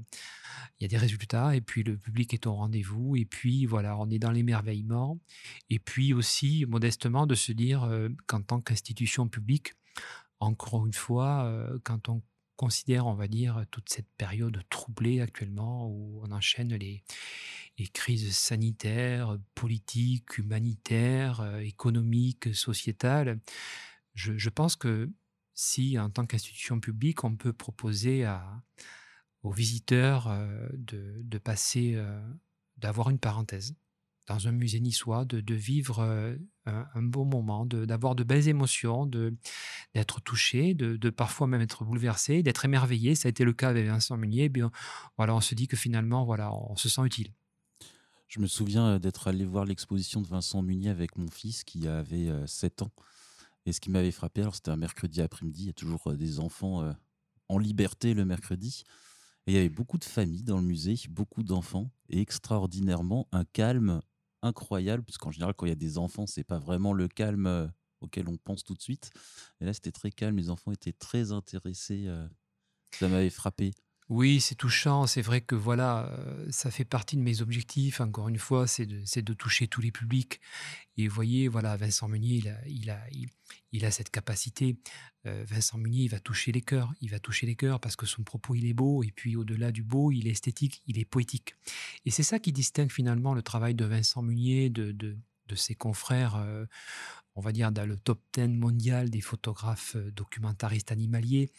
il y a des résultats et puis le public est au rendez-vous et puis voilà, on est dans l'émerveillement et puis aussi modestement de se dire qu'en tant qu'institution publique, encore une fois, quand on considère, on va dire, toute cette période troublée actuellement où on enchaîne les, crises sanitaires, politiques, humanitaires, euh, économiques, sociétales. Je, pense que si, en tant qu'institution publique, on peut proposer aux visiteurs euh, de, passer, euh, d'avoir une parenthèse dans un musée niçois, de, vivre un, bon moment, d'avoir de, belles émotions, d'être touché, de, parfois même être bouleversé, d'être émerveillé. Ça a été le cas avec Vincent Meunier. Bien, voilà, on se dit que finalement, voilà, on se sent utile. Je me souviens euh, d'être allé voir l'exposition de Vincent Munier avec mon fils qui avait 7 euh, ans. Et ce qui m'avait frappé, alors c'était un mercredi après-midi, il y a toujours euh, des enfants en liberté le mercredi. Et il y avait beaucoup de familles dans le musée, beaucoup d'enfants, et extraordinairement un calme incroyable, parce qu'en général, quand il y a des enfants, c'est pas vraiment le calme auquel on pense tout de suite. Et là, c'était très calme, les enfants étaient très intéressés. Ça m'avait frappé. Oui, c'est touchant. C'est vrai que voilà, euh, ça fait partie de mes objectifs. Encore une fois, c'est de, toucher tous les publics. Et vous voyez, voilà, Vincent Meunier, il a, cette capacité. Euh, Vincent Meunier, il va toucher les cœurs. Il va toucher les cœurs parce que son propos, il est beau. Et puis, au-delà du beau, il est esthétique, il est poétique. Et c'est ça qui distingue finalement le travail de Vincent Meunier de ses confrères. Euh, on va dire dans le top 10 mondial des photographes documentaristes animaliers,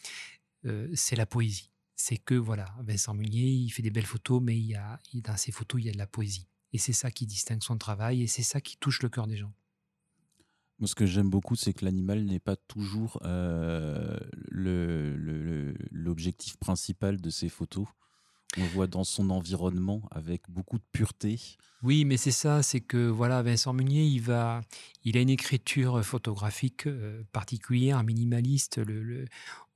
c'est la poésie c'est que voilà, Vincent Meunier, il fait des belles photos, mais il y a, dans ses photos, il y a de la poésie. Et c'est ça qui distingue son travail et c'est ça qui touche le cœur des gens. Moi, ce que j'aime beaucoup, c'est que l'animal n'est pas toujours euh, l'objectif principal de ses photos on voit dans son environnement avec beaucoup de pureté. Oui, mais c'est ça, c'est que voilà, Vincent Meunier, il va, il a une écriture photographique euh, particulière, minimaliste. Le,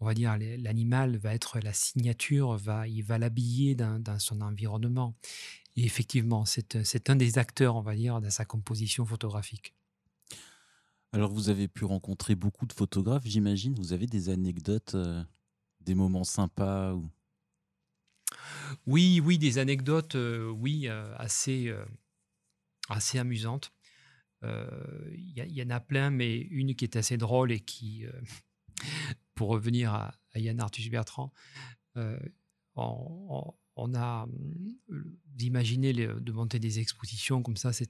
on va dire l'animal va être la signature, va, il va l'habiller dans, son environnement. Et effectivement, c'est un des acteurs, on va dire, dans sa composition photographique. Alors, vous avez pu rencontrer beaucoup de photographes, j'imagine. Vous avez des anecdotes, euh, des moments sympas ou... Oui, oui, des anecdotes, euh, oui, euh, assez, euh, assez amusantes. Il y, en a plein, mais une qui est assez drôle et qui, <laughs> pour revenir à, Yann Arthus Bertrand, en, on a, d'imaginer de monter des expositions comme ça, c'est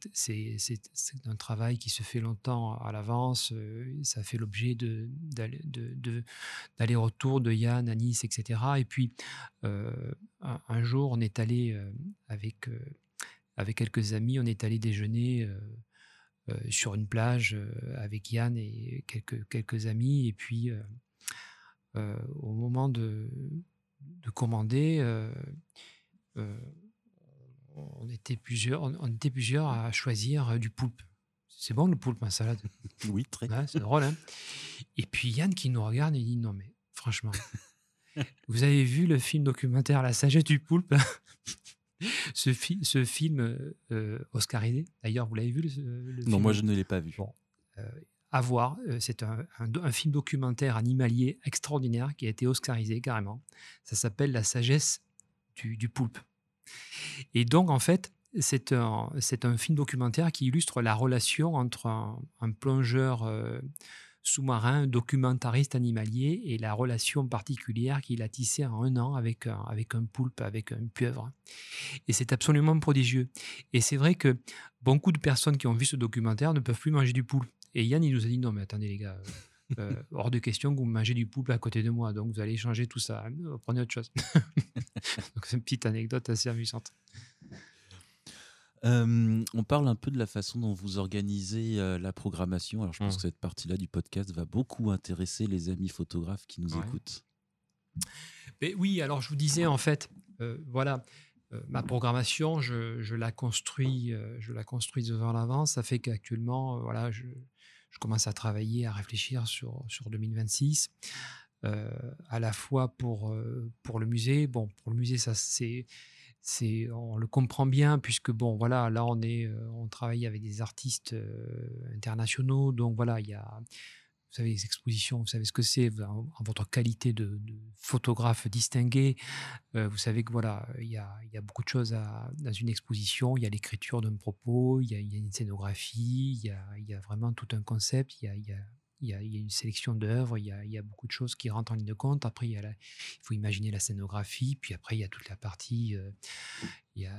un travail qui se fait longtemps à l'avance. Euh, ça fait l'objet d'aller-retour de, Yann à Nice, etc. Et puis, euh, un, jour, on est allé euh, avec, quelques amis, on est allé déjeuner sur une plage avec Yann et quelques amis. Et puis, au moment de de commander. Euh, euh, on, était plusieurs, on, était plusieurs à choisir euh, du poulpe. C'est bon le poulpe en salade <laughs> Oui, très. c'est drôle. Hein et puis Yann qui nous regarde et dit Non, mais franchement, <laughs> vous avez vu le film documentaire La sagesse du poulpe <laughs> ce, ce, film oscarisé, d'ailleurs, vous l'avez vu le, Non, moi je ne l'ai pas vu. Bon, à. Euh, c'est un, film documentaire animalier extraordinaire qui a été oscarisé carrément. Ça s'appelle La sagesse du, poulpe. Et donc, en fait, c'est un, un, film documentaire qui illustre la relation entre un, plongeur euh, sous-marin, documentariste animalier, et la relation particulière qu'il a tissée en un an avec un, avec un poulpe, avec un pieuvre. Et c'est absolument prodigieux. Et c'est vrai que beaucoup de personnes qui ont vu ce documentaire ne peuvent plus manger du poulpe. Et Yann, il nous a dit non, mais attendez, les gars, euh, euh, hors de question que vous mangez du poulpe à côté de moi. Donc, vous allez changer tout ça. Euh, prenez autre chose. <laughs> donc, c'est une petite anecdote assez amusante. on parle un peu de la façon dont vous organisez la programmation. Alors, je pense mmh. que cette partie-là du podcast va beaucoup intéresser les amis photographes qui nous écoutent. Mais oui, alors je vous disais en fait, voilà, ma programmation, je, je, la construis, je la construis devant l'avance. Ça fait qu'actuellement, voilà, je, je commence à travailler, à réfléchir sur, sur 2026, euh, à la fois pour, euh, pour le musée. Bon, pour le musée, ça c'est c'est on le comprend bien puisque bon voilà là on est euh, on travaille avec des artistes internationaux donc voilà il y a vous savez, les expositions, vous savez ce que c'est, en, votre qualité de, photographe distingué, euh, vous savez que voilà, il y a, beaucoup de choses dans une exposition. Il y a l'écriture d'un propos, il y, a, une scénographie, il y a, vraiment tout un concept, il y, a, une sélection d'œuvres, il, y a, beaucoup de choses qui rentrent en ligne de compte. Après, il, faut imaginer la scénographie, puis après, il y a toute la partie, euh, il y a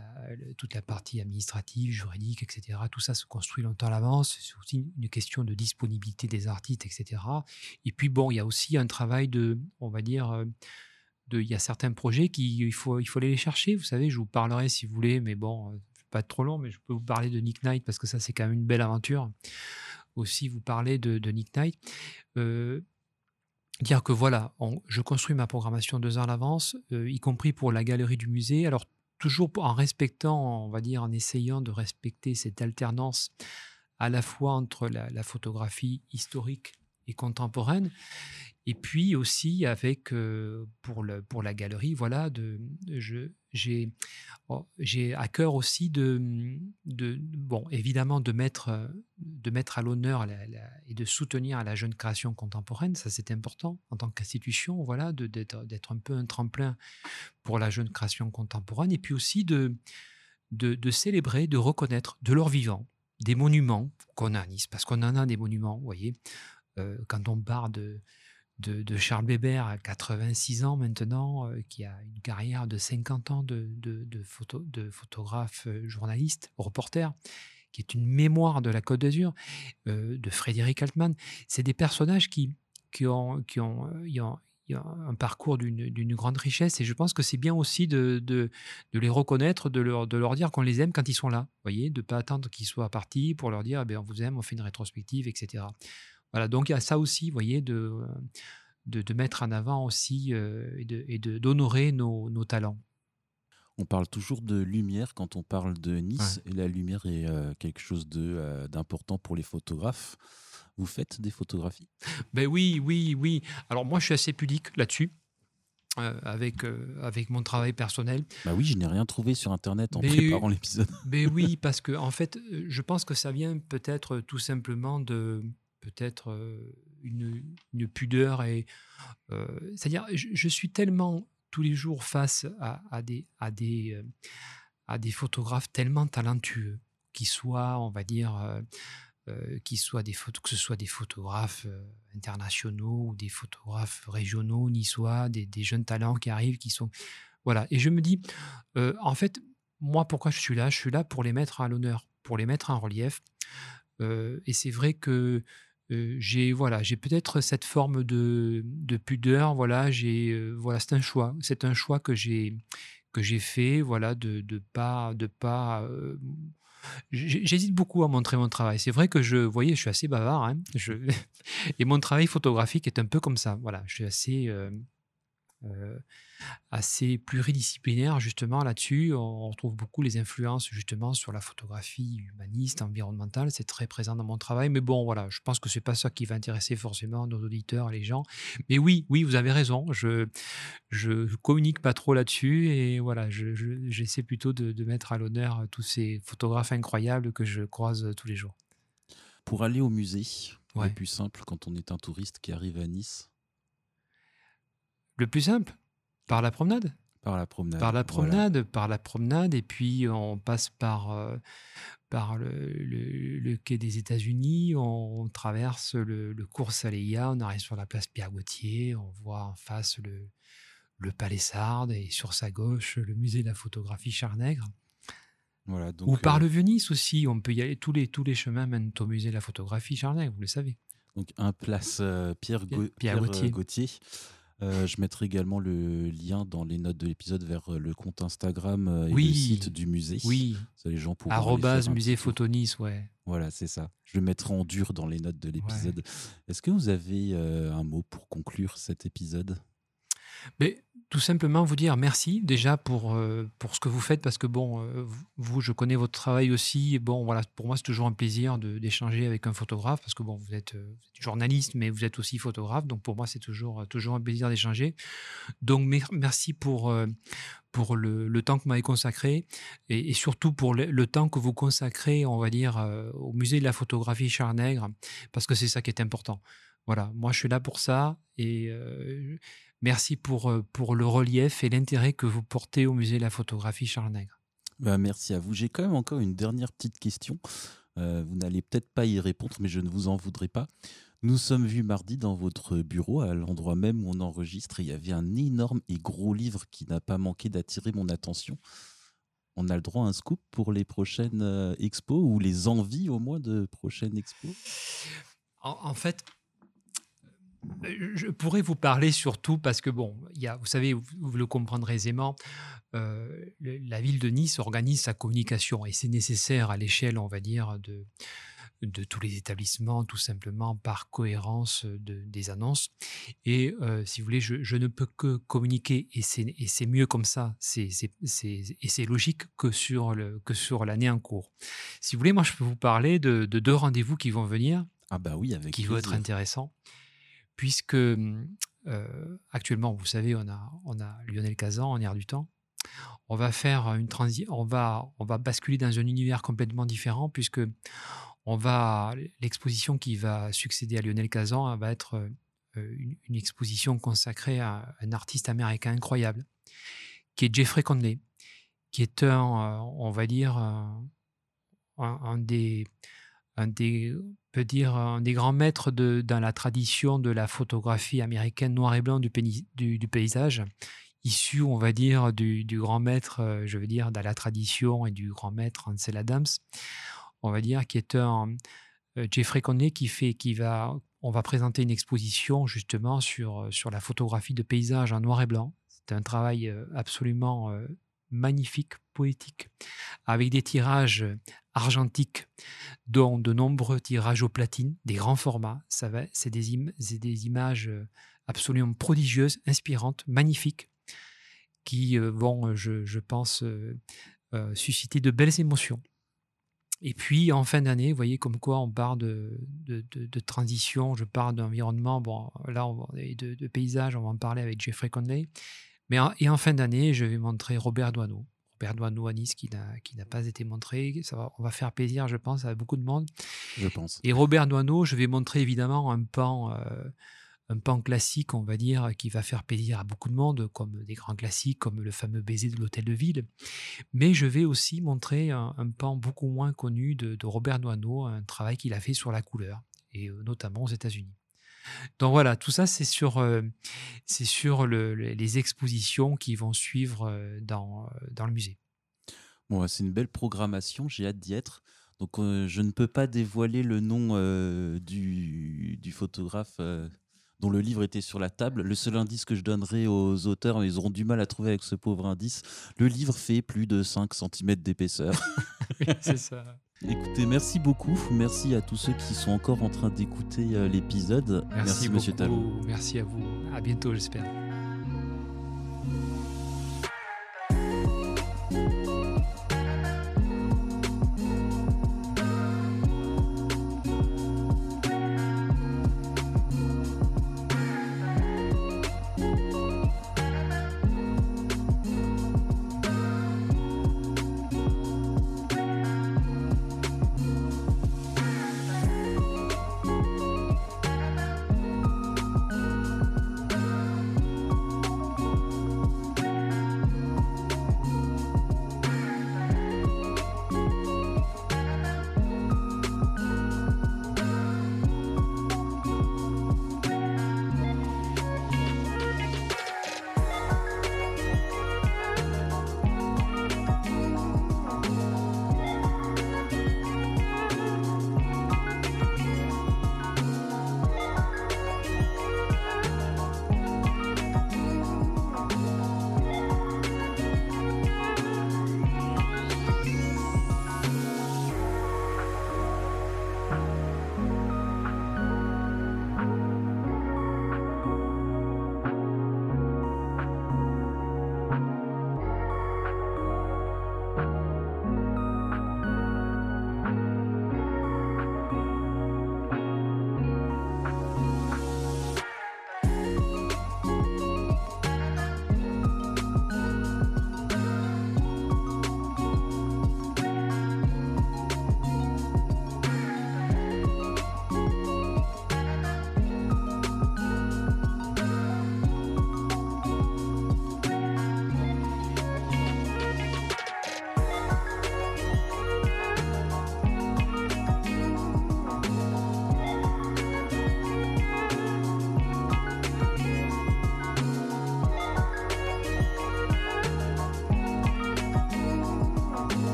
toute la partie administrative, juridique, etc. Tout ça se construit longtemps à l'avance. C'est aussi une question de disponibilité des artistes, etc. Et puis, bon, il y a aussi un travail de, on va dire, euh, il y a certains projets qu'il faut, il faut aller les chercher. Vous savez, je vous parlerai si vous voulez, mais bon, euh, pas trop long, mais je peux vous parler de Nick Knight parce que ça, c'est quand même une belle aventure aussi vous parler de, Nick Knight. Euh, dire que voilà, je construis ma programmation deux heures à l'avance, euh, y compris pour la galerie du musée. Alors, toujours en respectant, on va dire, en essayant de respecter cette alternance à la fois entre la, photographie historique et contemporaine, et puis aussi avec, euh, pour, le, pour la galerie, voilà, de, je, j'ai oh, j'ai à cœur aussi de, bon évidemment de mettre de mettre à l'honneur et de soutenir la jeune création contemporaine ça c'est important en tant qu'institution voilà d'être un peu un tremplin pour la jeune création contemporaine et puis aussi de célébrer de reconnaître de leur vivant des monuments qu'on a à Nice parce qu'on en a des monuments vous voyez quand on parle de de, Charles Weber à 86 ans maintenant, euh, qui a une carrière de 50 ans de, de, photo, de photographe, euh, journaliste, reporter, qui est une mémoire de la Côte d'Azur, euh, de Frédéric Altman. C'est des personnages qui, ont, un parcours d'une grande richesse et je pense que c'est bien aussi de, les reconnaître, de leur, de leur dire qu'on les aime quand ils sont là. voyez, de ne pas attendre qu'ils soient partis pour leur dire eh ben, on vous aime, on fait une rétrospective, etc. Voilà, donc il y a ça aussi, vous voyez, de, de, mettre en avant aussi euh, et d'honorer nos, nos, talents. On parle toujours de lumière quand on parle de Nice, et la lumière est euh, quelque chose euh, d'important pour les photographes. Vous faites des photographies? Ben oui, oui, oui. Alors moi, je suis assez pudique là-dessus. avec, avec mon travail personnel. Bah oui, je n'ai rien trouvé sur Internet en préparant l'épisode. <laughs> Mais oui, parce que en fait, je pense que ça vient peut-être tout simplement de, peut-être une, pudeur. et C'est-à-dire, je, suis tellement tous les jours face à, des, à, des, à des photographes tellement talentueux, qui soient, on va dire, qui soient des photos, que ce soit des photographes internationaux ou des photographes régionaux, niçois, des, des jeunes talents qui arrivent, qui sont... Voilà. Et je me dis, en fait, moi, pourquoi je suis là? Je suis là pour les mettre à l'honneur, pour les mettre en relief. et c'est vrai que j'ai voilà, j'ai peut-être cette forme de, de pudeur. Voilà, j'ai voilà, c'est un choix. C'est un choix que j'ai que j'ai fait. Voilà, de de pas de pas. J'hésite beaucoup à montrer mon travail. C'est vrai que je, je suis assez bavard. Hein, <laughs> et mon travail photographique est un peu comme ça. Voilà, je suis assez euh, assez pluridisciplinaire justement là-dessus. On retrouve beaucoup les influences justement sur la photographie humaniste, environnementale. C'est très présent dans mon travail. Mais bon, voilà, je pense que c'est pas ça qui va intéresser forcément nos auditeurs, les gens. Mais oui, oui, vous avez raison. Je je communique pas trop là-dessus et voilà, j'essaie plutôt de, mettre à l'honneur tous ces photographes incroyables que je croise tous les jours. Pour aller au musée, le plus simple quand on est un touriste qui arrive à Nice, le plus simple, par la promenade. Par la promenade. Par la promenade, par la promenade, et puis on passe par, euh, par le, quai des États-Unis, on, traverse le, cours Saléa, on arrive sur la place Pierre-Gauthier, on voit en face le, le Palais Sardes et sur sa gauche le musée de la photographie Charnègre. Voilà, donc, Ou par euh, le Venise aussi, on peut y aller, tous les, tous les chemins mènent au musée de la photographie Charnègre, vous le savez. Donc un place euh, Pierre, Pierre, Gauthier. Euh, je mettrai également le lien dans les notes de l'épisode vers euh, le compte Instagram euh, et le site du musée. Oui. Ça, les gens pourront. Arrobase musée Photonis, ouais. Voilà, c'est ça. Je le mettrai en dur dans les notes de l'épisode. Est-ce que vous avez un mot pour conclure cet épisode? Mais tout simplement vous dire merci déjà pour, euh, pour ce que vous faites parce que bon, euh, vous, je connais votre travail aussi. Bon, voilà, pour moi, c'est toujours un plaisir d'échanger avec un photographe parce que bon, vous êtes, euh, journaliste, mais vous êtes aussi photographe. Donc pour moi, c'est toujours, toujours un plaisir d'échanger. Donc merci pour, pour le, le, temps que vous m'avez consacré et, surtout pour le, temps que vous consacrez, on va dire, au musée de la photographie Charnègre parce que c'est ça qui est important. Voilà, moi je suis là pour ça et Merci pour, euh, pour le relief et l'intérêt que vous portez au musée de la photographie Charles Nègre. Bah, merci à vous. J'ai quand même encore une dernière petite question. Euh, vous n'allez peut-être pas y répondre, mais je ne vous en voudrais pas. Nous sommes vus mardi dans votre bureau, à l'endroit même où on enregistre, et il y avait un énorme et gros livre qui n'a pas manqué d'attirer mon attention. On a le droit à un scoop pour les prochaines euh, expos ou les envies au moins de prochaines expos? En fait, je pourrais vous parler surtout parce que, bon, il y a, vous savez, vous, le comprendrez aisément, euh, la ville de Nice organise sa communication et c'est nécessaire à l'échelle, on va dire, de, de tous les établissements, tout simplement par cohérence de, des annonces. Et euh, si vous voulez, je, ne peux que communiquer, et c'est mieux comme ça, et c'est logique que sur l'année en cours. Si vous voulez, moi, je peux vous parler de, deux rendez-vous qui vont venir. Ah bah oui, avec qui vont être intéressants puisque euh, actuellement, vous savez, on a, on a Lionel Kazan en air du temps. on va faire une on va, basculer dans un univers complètement différent puisque va l'exposition qui va succéder à Lionel Kazan va être une, une, exposition consacrée à un artiste américain incroyable qui est Jeffrey Conley, qui est un, on va dire, un, des, un des, peut dire, un des grands maîtres de, dans la tradition de la photographie américaine noir et blanc du, du, paysage, issu, on va dire, du, du, grand maître, euh, je veux dire, dans la tradition et du grand maître Ansel Adams, on va dire, qui est un euh, Jeffrey Conley qui fait, qui va, on va présenter une exposition justement sur, sur la photographie de paysage en noir et blanc. C'est un travail euh, absolument magnifique, poétique, avec des tirages argentiques, dont de nombreux tirages au platine, des grands formats. Ça va, c'est des, des, images euh, absolument prodigieuses, inspirantes, magnifiques, qui euh, vont, euh, je, pense, susciter de belles émotions. Et puis, en fin d'année, vous voyez comme quoi on parle de, transition, je parle d'environnement, bon, là, de, paysage, on va en parler avec Jeffrey Conley. Mais en, et en fin d'année, je vais montrer Robert Doisneau. Doisneau à Nice qui n'a pas été montré. Ça va, on va faire plaisir, je pense, à beaucoup de monde. Je pense. Et Robert Doisneau, je vais montrer évidemment un pan, euh, un pan classique, on va dire, qui va faire plaisir à beaucoup de monde, comme des grands classiques, comme le fameux baiser de l'hôtel de ville. Mais je vais aussi montrer un, pan beaucoup moins connu de, de Robert Doisneau, un travail qu'il a fait sur la couleur, et euh, notamment aux États-Unis. Donc voilà, tout ça, c'est sur, euh, c'est sur les expositions qui vont suivre euh, dans, euh, dans le musée. Bon, c'est une belle programmation, j'ai hâte d'y être. Donc je ne peux pas dévoiler le nom du, du, photographe dont le livre était sur la table. Le seul indice que je donnerai aux auteurs, ils auront du mal à trouver avec ce pauvre indice, le livre fait plus de 5 cm d'épaisseur. <laughs> c'est ça. Écoutez, merci beaucoup. Merci à tous ceux qui sont encore en train d'écouter euh, l'épisode. Merci, Monsieur Talon. Merci à vous. À bientôt, j'espère.